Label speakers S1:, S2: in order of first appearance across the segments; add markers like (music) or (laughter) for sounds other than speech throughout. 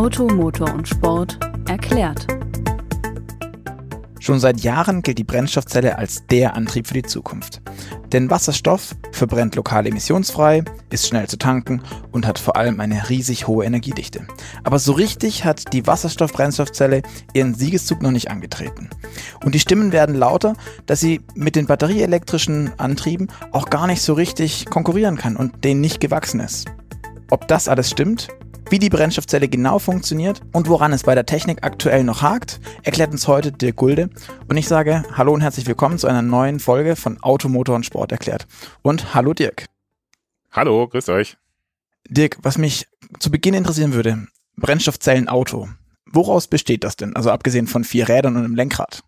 S1: Auto, Motor und Sport erklärt.
S2: Schon seit Jahren gilt die Brennstoffzelle als der Antrieb für die Zukunft. Denn Wasserstoff verbrennt lokal emissionsfrei, ist schnell zu tanken und hat vor allem eine riesig hohe Energiedichte. Aber so richtig hat die Wasserstoff-Brennstoffzelle ihren Siegeszug noch nicht angetreten. Und die Stimmen werden lauter, dass sie mit den batterieelektrischen Antrieben auch gar nicht so richtig konkurrieren kann und denen nicht gewachsen ist. Ob das alles stimmt, wie die Brennstoffzelle genau funktioniert und woran es bei der Technik aktuell noch hakt, erklärt uns heute Dirk Gulde. Und ich sage Hallo und herzlich willkommen zu einer neuen Folge von Automotor und Sport erklärt. Und hallo Dirk.
S3: Hallo, grüß euch.
S2: Dirk, was mich zu Beginn interessieren würde, Brennstoffzellen-Auto. Woraus besteht das denn? Also abgesehen von vier Rädern und einem Lenkrad.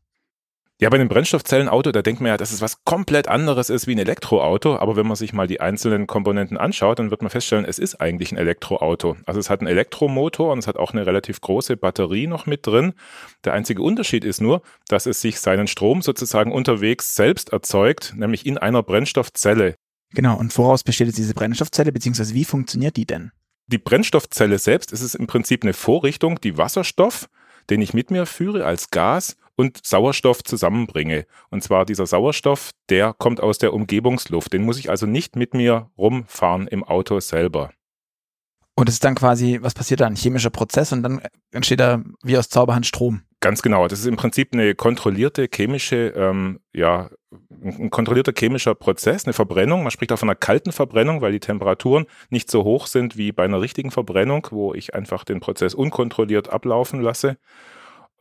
S3: Ja, bei einem Brennstoffzellenauto, da denkt man ja, dass es was komplett anderes ist wie ein Elektroauto. Aber wenn man sich mal die einzelnen Komponenten anschaut, dann wird man feststellen, es ist eigentlich ein Elektroauto. Also es hat einen Elektromotor und es hat auch eine relativ große Batterie noch mit drin. Der einzige Unterschied ist nur, dass es sich seinen Strom sozusagen unterwegs selbst erzeugt, nämlich in einer Brennstoffzelle.
S2: Genau, und woraus besteht jetzt diese Brennstoffzelle, beziehungsweise wie funktioniert die denn?
S3: Die Brennstoffzelle selbst ist es im Prinzip eine Vorrichtung, die Wasserstoff, den ich mit mir führe als Gas, und Sauerstoff zusammenbringe. Und zwar dieser Sauerstoff, der kommt aus der Umgebungsluft. Den muss ich also nicht mit mir rumfahren im Auto selber.
S2: Und es ist dann quasi, was passiert da? Ein chemischer Prozess und dann entsteht da wie aus Zauberhand Strom.
S3: Ganz genau. Das ist im Prinzip eine kontrollierte chemische, ähm, ja, ein kontrollierter chemischer Prozess, eine Verbrennung. Man spricht auch von einer kalten Verbrennung, weil die Temperaturen nicht so hoch sind wie bei einer richtigen Verbrennung, wo ich einfach den Prozess unkontrolliert ablaufen lasse.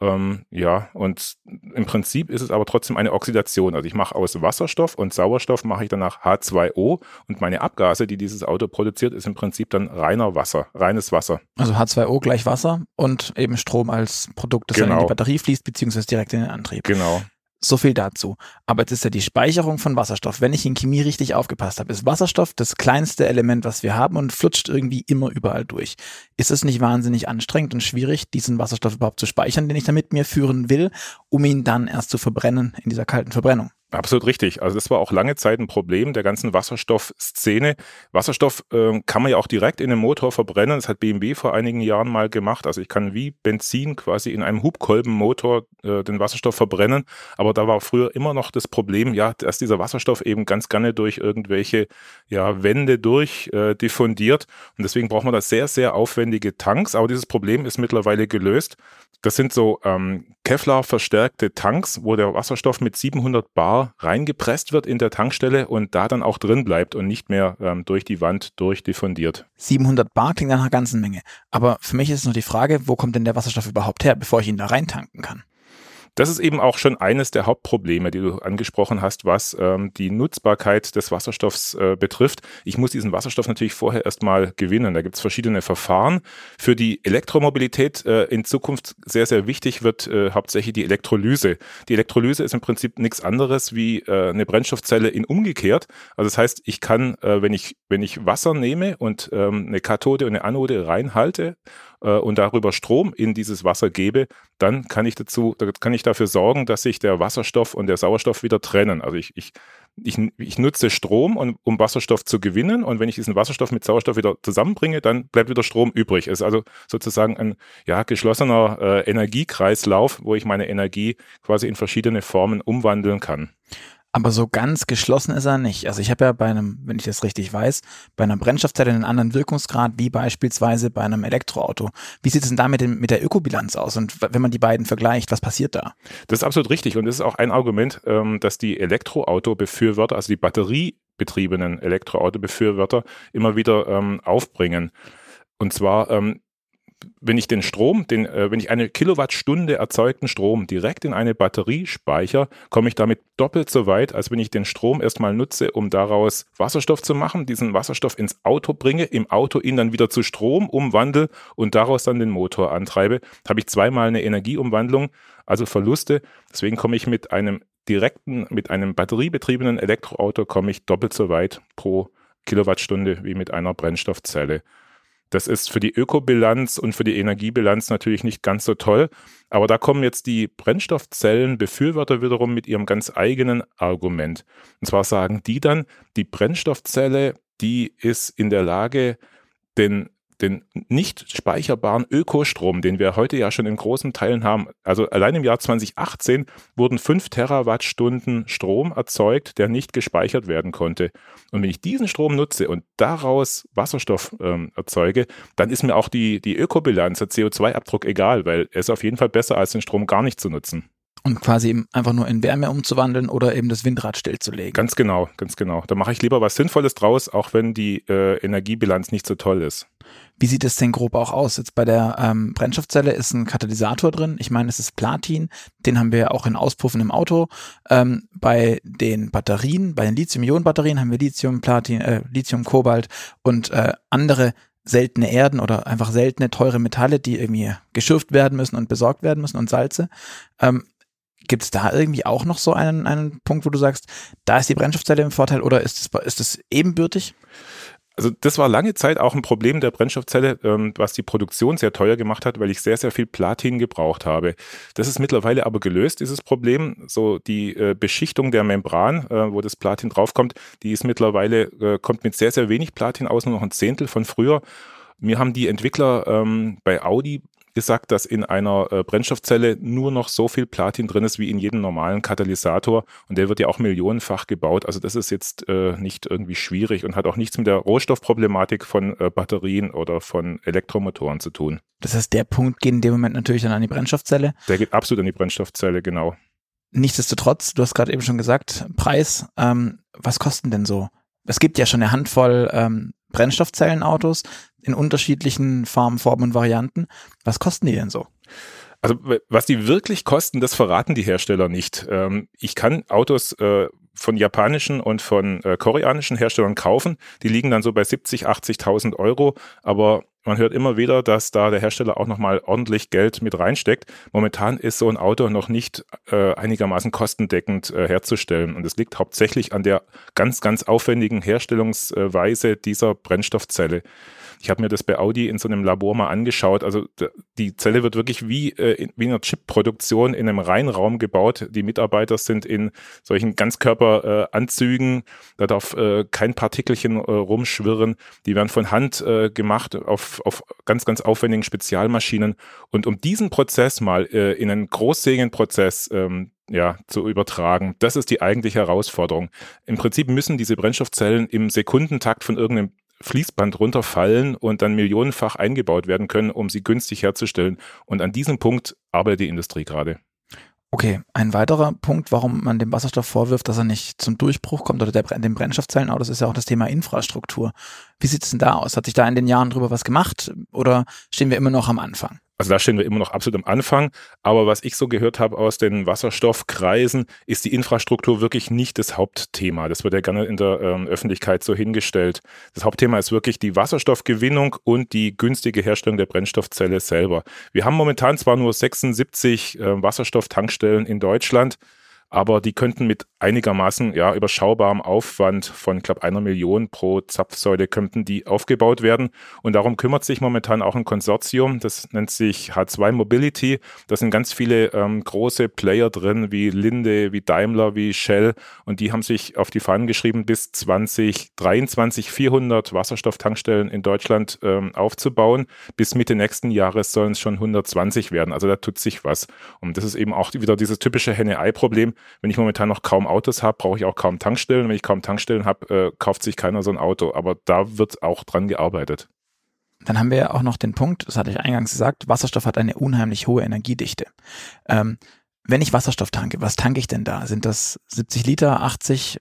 S3: Ähm, ja, und im Prinzip ist es aber trotzdem eine Oxidation. Also ich mache aus Wasserstoff und Sauerstoff mache ich danach H2O und meine Abgase, die dieses Auto produziert, ist im Prinzip dann reiner Wasser, reines Wasser.
S2: Also H2O gleich Wasser und eben Strom als Produkt, das genau. dann in die genau. Batterie fließt, beziehungsweise direkt in den Antrieb.
S3: Genau.
S2: So viel dazu. Aber jetzt ist ja die Speicherung von Wasserstoff. Wenn ich in Chemie richtig aufgepasst habe, ist Wasserstoff das kleinste Element, was wir haben und flutscht irgendwie immer überall durch. Ist es nicht wahnsinnig anstrengend und schwierig, diesen Wasserstoff überhaupt zu speichern, den ich da mit mir führen will, um ihn dann erst zu verbrennen in dieser kalten Verbrennung?
S3: Absolut richtig. Also das war auch lange Zeit ein Problem der ganzen Wasserstoffszene. Wasserstoff äh, kann man ja auch direkt in einem Motor verbrennen. Das hat BMW vor einigen Jahren mal gemacht. Also ich kann wie Benzin quasi in einem Hubkolbenmotor äh, den Wasserstoff verbrennen. Aber da war früher immer noch das Problem, ja, dass dieser Wasserstoff eben ganz gerne durch irgendwelche ja, Wände durch äh, diffundiert. Und deswegen braucht man da sehr, sehr aufwendige Tanks. Aber dieses Problem ist mittlerweile gelöst. Das sind so ähm, Kevlar verstärkte Tanks, wo der Wasserstoff mit 700 Bar reingepresst wird in der Tankstelle und da dann auch drin bleibt und nicht mehr ähm, durch die Wand durchdiffundiert.
S2: 700 Bar klingt nach einer ganzen Menge. Aber für mich ist nur die Frage, wo kommt denn der Wasserstoff überhaupt her, bevor ich ihn da reintanken kann?
S3: Das ist eben auch schon eines der Hauptprobleme, die du angesprochen hast, was ähm, die Nutzbarkeit des Wasserstoffs äh, betrifft. Ich muss diesen Wasserstoff natürlich vorher erstmal gewinnen. Da gibt es verschiedene Verfahren. Für die Elektromobilität äh, in Zukunft sehr, sehr wichtig wird äh, hauptsächlich die Elektrolyse. Die Elektrolyse ist im Prinzip nichts anderes wie äh, eine Brennstoffzelle in umgekehrt. Also das heißt, ich kann, äh, wenn ich, wenn ich Wasser nehme und ähm, eine Kathode und eine Anode reinhalte äh, und darüber Strom in dieses Wasser gebe, dann kann ich dazu, kann ich dafür sorgen, dass sich der Wasserstoff und der Sauerstoff wieder trennen. Also ich, ich, ich, ich nutze Strom, um, um Wasserstoff zu gewinnen und wenn ich diesen Wasserstoff mit Sauerstoff wieder zusammenbringe, dann bleibt wieder Strom übrig. Es ist also sozusagen ein ja, geschlossener äh, Energiekreislauf, wo ich meine Energie quasi in verschiedene Formen umwandeln kann.
S2: Aber so ganz geschlossen ist er nicht. Also ich habe ja bei einem, wenn ich das richtig weiß, bei einer Brennstoffzelle einen anderen Wirkungsgrad wie beispielsweise bei einem Elektroauto. Wie sieht es denn da mit, dem, mit der Ökobilanz aus? Und wenn man die beiden vergleicht, was passiert da?
S3: Das ist absolut richtig. Und das ist auch ein Argument, ähm, dass die Elektroauto-Befürworter, also die batteriebetriebenen Elektroauto-Befürworter immer wieder ähm, aufbringen. Und zwar ähm, wenn ich den Strom, den, äh, wenn ich eine Kilowattstunde erzeugten Strom direkt in eine Batterie speichere, komme ich damit doppelt so weit, als wenn ich den Strom erstmal nutze, um daraus Wasserstoff zu machen, diesen Wasserstoff ins Auto bringe, im Auto ihn dann wieder zu Strom umwandle und daraus dann den Motor antreibe, habe ich zweimal eine Energieumwandlung, also Verluste. Deswegen komme ich mit einem direkten, mit einem batteriebetriebenen Elektroauto komme ich doppelt so weit pro Kilowattstunde wie mit einer Brennstoffzelle. Das ist für die Ökobilanz und für die Energiebilanz natürlich nicht ganz so toll. Aber da kommen jetzt die Brennstoffzellenbefürworter wiederum mit ihrem ganz eigenen Argument. Und zwar sagen die dann, die Brennstoffzelle, die ist in der Lage, den den nicht speicherbaren Ökostrom, den wir heute ja schon in großen Teilen haben. Also allein im Jahr 2018 wurden 5 Terawattstunden Strom erzeugt, der nicht gespeichert werden konnte. Und wenn ich diesen Strom nutze und daraus Wasserstoff ähm, erzeuge, dann ist mir auch die, die Ökobilanz, der CO2-Abdruck egal, weil es auf jeden Fall besser, als den Strom gar nicht zu nutzen.
S2: Und quasi eben einfach nur in Wärme umzuwandeln oder eben das Windrad stillzulegen.
S3: Ganz genau, ganz genau. Da mache ich lieber was Sinnvolles draus, auch wenn die äh, Energiebilanz nicht so toll ist.
S2: Wie sieht es denn grob auch aus? Jetzt bei der ähm, Brennstoffzelle ist ein Katalysator drin. Ich meine, es ist Platin. Den haben wir auch in Auspuffen im Auto. Ähm, bei den Batterien, bei den Lithium-Ionen-Batterien haben wir Lithium, Platin, äh, Lithium, Kobalt und äh, andere seltene Erden oder einfach seltene teure Metalle, die irgendwie geschürft werden müssen und besorgt werden müssen und Salze. Ähm, Gibt es da irgendwie auch noch so einen, einen Punkt, wo du sagst, da ist die Brennstoffzelle im Vorteil oder ist es, ist es ebenbürtig?
S3: Also das war lange Zeit auch ein Problem der Brennstoffzelle, ähm, was die Produktion sehr teuer gemacht hat, weil ich sehr, sehr viel Platin gebraucht habe. Das ist mittlerweile aber gelöst, dieses Problem. So die äh, Beschichtung der Membran, äh, wo das Platin draufkommt, die ist mittlerweile, äh, kommt mit sehr, sehr wenig Platin aus, nur noch ein Zehntel von früher. Mir haben die Entwickler ähm, bei Audi gesagt, dass in einer äh, Brennstoffzelle nur noch so viel Platin drin ist wie in jedem normalen Katalysator und der wird ja auch millionenfach gebaut. Also das ist jetzt äh, nicht irgendwie schwierig und hat auch nichts mit der Rohstoffproblematik von äh, Batterien oder von Elektromotoren zu tun.
S2: Das heißt, der Punkt geht in dem Moment natürlich dann an die Brennstoffzelle.
S3: Der geht absolut an die Brennstoffzelle, genau.
S2: Nichtsdestotrotz, du hast gerade eben schon gesagt, Preis, ähm, was kosten denn so? Es gibt ja schon eine Handvoll ähm, Brennstoffzellenautos in unterschiedlichen Farben, Formen und Varianten. Was kosten die denn so?
S3: Also was die wirklich kosten, das verraten die Hersteller nicht. Ähm, ich kann Autos äh, von japanischen und von äh, koreanischen Herstellern kaufen. Die liegen dann so bei 70, 80.000 Euro. Aber man hört immer wieder, dass da der Hersteller auch nochmal ordentlich Geld mit reinsteckt. Momentan ist so ein Auto noch nicht äh, einigermaßen kostendeckend äh, herzustellen. Und es liegt hauptsächlich an der ganz, ganz aufwendigen Herstellungsweise dieser Brennstoffzelle. Ich habe mir das bei Audi in so einem Labor mal angeschaut. Also die Zelle wird wirklich wie, äh, wie in einer Chip-Produktion in einem Reinraum gebaut. Die Mitarbeiter sind in solchen Ganzkörperanzügen. da darf äh, kein Partikelchen äh, rumschwirren. Die werden von Hand äh, gemacht auf, auf ganz, ganz aufwendigen Spezialmaschinen. Und um diesen Prozess mal äh, in einen Großsägenprozess ähm, ja, zu übertragen. Das ist die eigentliche Herausforderung. Im Prinzip müssen diese Brennstoffzellen im Sekundentakt von irgendeinem Fließband runterfallen und dann millionenfach eingebaut werden können, um sie günstig herzustellen. Und an diesem Punkt arbeitet die Industrie gerade.
S2: Okay, ein weiterer Punkt, warum man dem Wasserstoff vorwirft, dass er nicht zum Durchbruch kommt oder der, dem Brennstoffzellenautos, ist ja auch das Thema Infrastruktur. Wie sieht es denn da aus? Hat sich da in den Jahren drüber was gemacht oder stehen wir immer noch am Anfang?
S3: Also da stehen wir immer noch absolut am Anfang. Aber was ich so gehört habe aus den Wasserstoffkreisen, ist die Infrastruktur wirklich nicht das Hauptthema. Das wird ja gerne in der ähm, Öffentlichkeit so hingestellt. Das Hauptthema ist wirklich die Wasserstoffgewinnung und die günstige Herstellung der Brennstoffzelle selber. Wir haben momentan zwar nur 76 äh, Wasserstofftankstellen in Deutschland aber die könnten mit einigermaßen ja überschaubarem Aufwand von glaube einer Million pro Zapfsäule könnten die aufgebaut werden und darum kümmert sich momentan auch ein Konsortium, das nennt sich H2 Mobility. Da sind ganz viele ähm, große Player drin, wie Linde, wie Daimler, wie Shell und die haben sich auf die Fahnen geschrieben, bis 2023 400 Wasserstofftankstellen in Deutschland ähm, aufzubauen. Bis Mitte nächsten Jahres sollen es schon 120 werden. Also da tut sich was und das ist eben auch wieder dieses typische Henne-Ei-Problem wenn ich momentan noch kaum Autos habe, brauche ich auch kaum Tankstellen. Wenn ich kaum Tankstellen habe, äh, kauft sich keiner so ein Auto. Aber da wird auch dran gearbeitet.
S2: Dann haben wir ja auch noch den Punkt, das hatte ich eingangs gesagt, Wasserstoff hat eine unheimlich hohe Energiedichte. Ähm, wenn ich Wasserstoff tanke, was tanke ich denn da? Sind das 70 Liter, 80?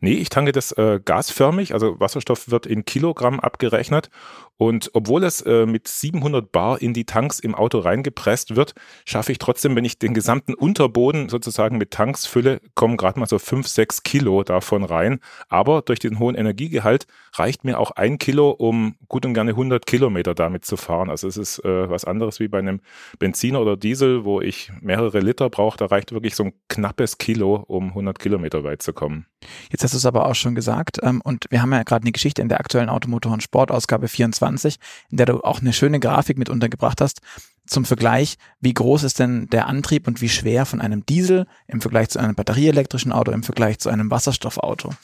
S3: Nee, ich tanke das äh, gasförmig, also Wasserstoff wird in Kilogramm abgerechnet und obwohl es äh, mit 700 Bar in die Tanks im Auto reingepresst wird, schaffe ich trotzdem, wenn ich den gesamten Unterboden sozusagen mit Tanks fülle, kommen gerade mal so 5, 6 Kilo davon rein. Aber durch den hohen Energiegehalt reicht mir auch ein Kilo, um gut und gerne 100 Kilometer damit zu fahren. Also es ist äh, was anderes wie bei einem Benziner oder Diesel, wo ich mehrere Liter brauche. Da reicht wirklich so ein knappes Kilo, um 100 Kilometer weit zu kommen.
S2: Jetzt hast du es aber auch schon gesagt ähm, und wir haben ja gerade eine Geschichte in der aktuellen Automotor- und Sportausgabe 24 20, in der du auch eine schöne Grafik mit untergebracht hast. Zum Vergleich, wie groß ist denn der Antrieb und wie schwer von einem Diesel im Vergleich zu einem batterieelektrischen Auto, im Vergleich zu einem Wasserstoffauto?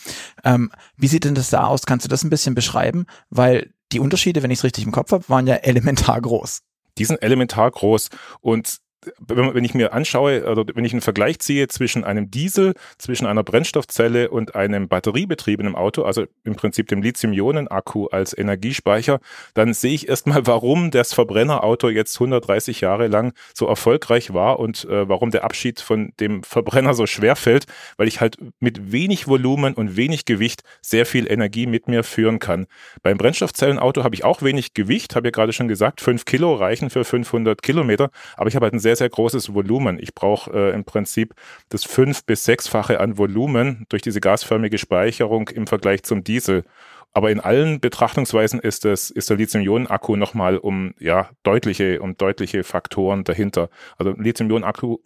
S2: Ähm, wie sieht denn das da aus? Kannst du das ein bisschen beschreiben? Weil die Unterschiede, wenn ich es richtig im Kopf habe, waren ja (laughs) elementar groß.
S3: Die sind elementar groß und wenn ich mir anschaue, oder wenn ich einen Vergleich ziehe zwischen einem Diesel, zwischen einer Brennstoffzelle und einem batteriebetriebenen Auto, also im Prinzip dem Lithium-Ionen-Akku als Energiespeicher, dann sehe ich erstmal, warum das Verbrennerauto jetzt 130 Jahre lang so erfolgreich war und äh, warum der Abschied von dem Verbrenner so schwer fällt, weil ich halt mit wenig Volumen und wenig Gewicht sehr viel Energie mit mir führen kann. Beim Brennstoffzellenauto habe ich auch wenig Gewicht, habe ja gerade schon gesagt, 5 Kilo reichen für 500 Kilometer, aber ich habe halt ein sehr sehr, sehr großes Volumen. Ich brauche äh, im Prinzip das fünf- bis sechsfache an Volumen durch diese gasförmige Speicherung im Vergleich zum Diesel. Aber in allen Betrachtungsweisen ist, das, ist der Lithium-Ionen-Akku nochmal um ja, deutliche, um deutliche Faktoren dahinter. Also Lithium-Ionen-Akku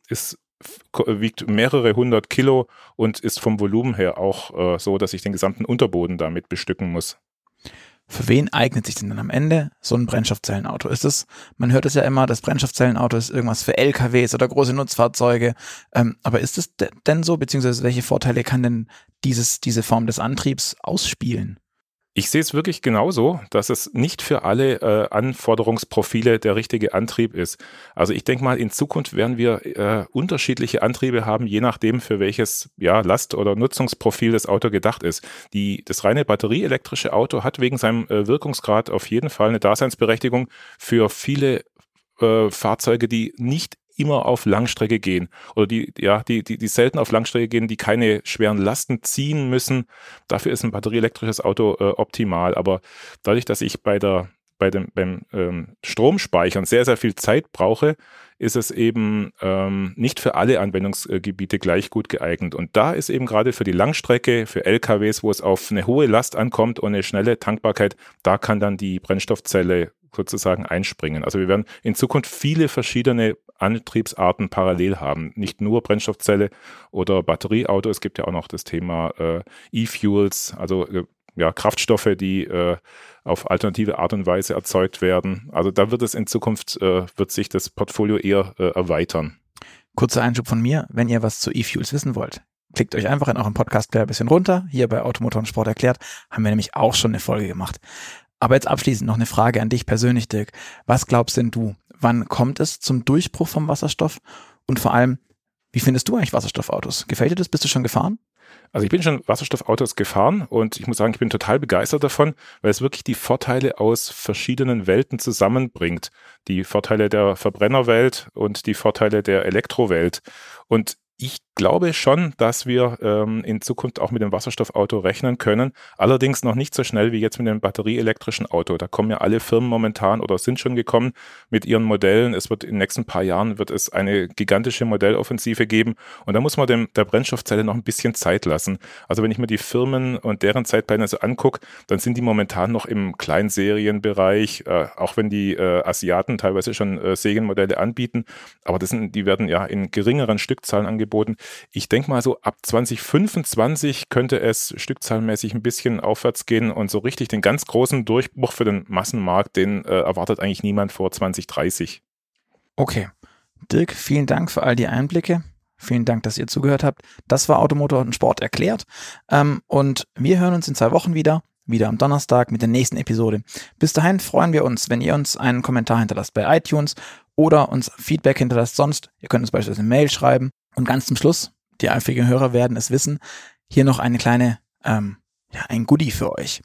S3: wiegt mehrere hundert Kilo und ist vom Volumen her auch äh, so, dass ich den gesamten Unterboden damit bestücken muss.
S2: Für wen eignet sich denn dann am Ende so ein Brennstoffzellenauto? Ist es, man hört es ja immer, das Brennstoffzellenauto ist irgendwas für LKWs oder große Nutzfahrzeuge. Ähm, aber ist es denn so, beziehungsweise welche Vorteile kann denn dieses, diese Form des Antriebs ausspielen?
S3: Ich sehe es wirklich genauso, dass es nicht für alle äh, Anforderungsprofile der richtige Antrieb ist. Also ich denke mal, in Zukunft werden wir äh, unterschiedliche Antriebe haben, je nachdem, für welches ja, Last- oder Nutzungsprofil das Auto gedacht ist. Die, das reine batterieelektrische Auto hat wegen seinem äh, Wirkungsgrad auf jeden Fall eine Daseinsberechtigung für viele äh, Fahrzeuge, die nicht immer auf Langstrecke gehen oder die, ja, die, die, die selten auf Langstrecke gehen, die keine schweren Lasten ziehen müssen. Dafür ist ein batterieelektrisches Auto äh, optimal. Aber dadurch, dass ich bei der bei dem beim ähm, Stromspeichern sehr, sehr viel Zeit brauche, ist es eben ähm, nicht für alle Anwendungsgebiete gleich gut geeignet. Und da ist eben gerade für die Langstrecke, für LKWs, wo es auf eine hohe Last ankommt und eine schnelle Tankbarkeit, da kann dann die Brennstoffzelle sozusagen einspringen. Also wir werden in Zukunft viele verschiedene Antriebsarten parallel haben. Nicht nur Brennstoffzelle oder Batterieauto. Es gibt ja auch noch das Thema äh, E-Fuels, also äh, ja, Kraftstoffe, die äh, auf alternative Art und Weise erzeugt werden. Also da wird es in Zukunft, äh, wird sich das Portfolio eher äh, erweitern.
S2: Kurzer Einschub von mir, wenn ihr was zu E-Fuels wissen wollt, klickt euch einfach in eurem Podcast-Player ein bisschen runter. Hier bei Automotor und Sport erklärt, haben wir nämlich auch schon eine Folge gemacht. Aber jetzt abschließend noch eine Frage an dich persönlich, Dirk. Was glaubst denn du? Wann kommt es zum Durchbruch vom Wasserstoff? Und vor allem, wie findest du eigentlich Wasserstoffautos? Gefällt dir das? Bist du schon gefahren?
S3: Also ich bin schon Wasserstoffautos gefahren und ich muss sagen, ich bin total begeistert davon, weil es wirklich die Vorteile aus verschiedenen Welten zusammenbringt. Die Vorteile der Verbrennerwelt und die Vorteile der Elektrowelt. Und ich glaube schon, dass wir ähm, in Zukunft auch mit dem Wasserstoffauto rechnen können. Allerdings noch nicht so schnell wie jetzt mit dem batterieelektrischen Auto. Da kommen ja alle Firmen momentan oder sind schon gekommen mit ihren Modellen. Es wird in den nächsten paar Jahren wird es eine gigantische Modelloffensive geben. Und da muss man dem, der Brennstoffzelle noch ein bisschen Zeit lassen. Also wenn ich mir die Firmen und deren Zeitpläne so angucke, dann sind die momentan noch im Kleinserienbereich, äh, auch wenn die äh, Asiaten teilweise schon äh, Serienmodelle anbieten. Aber das sind, die werden ja in geringeren Stückzahlen angeboten. Ich denke mal so ab 2025 könnte es stückzahlmäßig ein bisschen aufwärts gehen und so richtig den ganz großen Durchbruch für den Massenmarkt, den äh, erwartet eigentlich niemand vor 2030.
S2: Okay. Dirk, vielen Dank für all die Einblicke. Vielen Dank, dass ihr zugehört habt. Das war Automotor und Sport erklärt. Ähm, und wir hören uns in zwei Wochen wieder. Wieder am Donnerstag mit der nächsten Episode. Bis dahin freuen wir uns, wenn ihr uns einen Kommentar hinterlasst bei iTunes oder uns Feedback hinterlasst sonst. Ihr könnt uns beispielsweise eine Mail schreiben und ganz zum Schluss, die eifrigen Hörer werden es wissen, hier noch eine kleine, ähm, ja, ein Goodie für euch.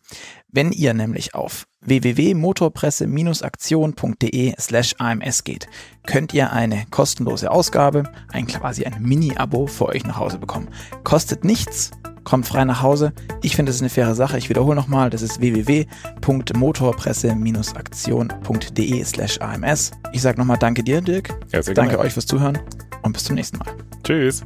S2: Wenn ihr nämlich auf www.motorpresse-aktion.de slash AMS geht, könnt ihr eine kostenlose Ausgabe, ein quasi ein Mini-Abo für euch nach Hause bekommen. Kostet nichts, kommt frei nach Hause. Ich finde, das ist eine faire Sache. Ich wiederhole nochmal, das ist www.motorpresse-aktion.de slash AMS. Ich sage nochmal danke dir, Dirk.
S3: Ja,
S2: danke euch fürs Zuhören und bis zum nächsten Mal.
S3: Tschüss.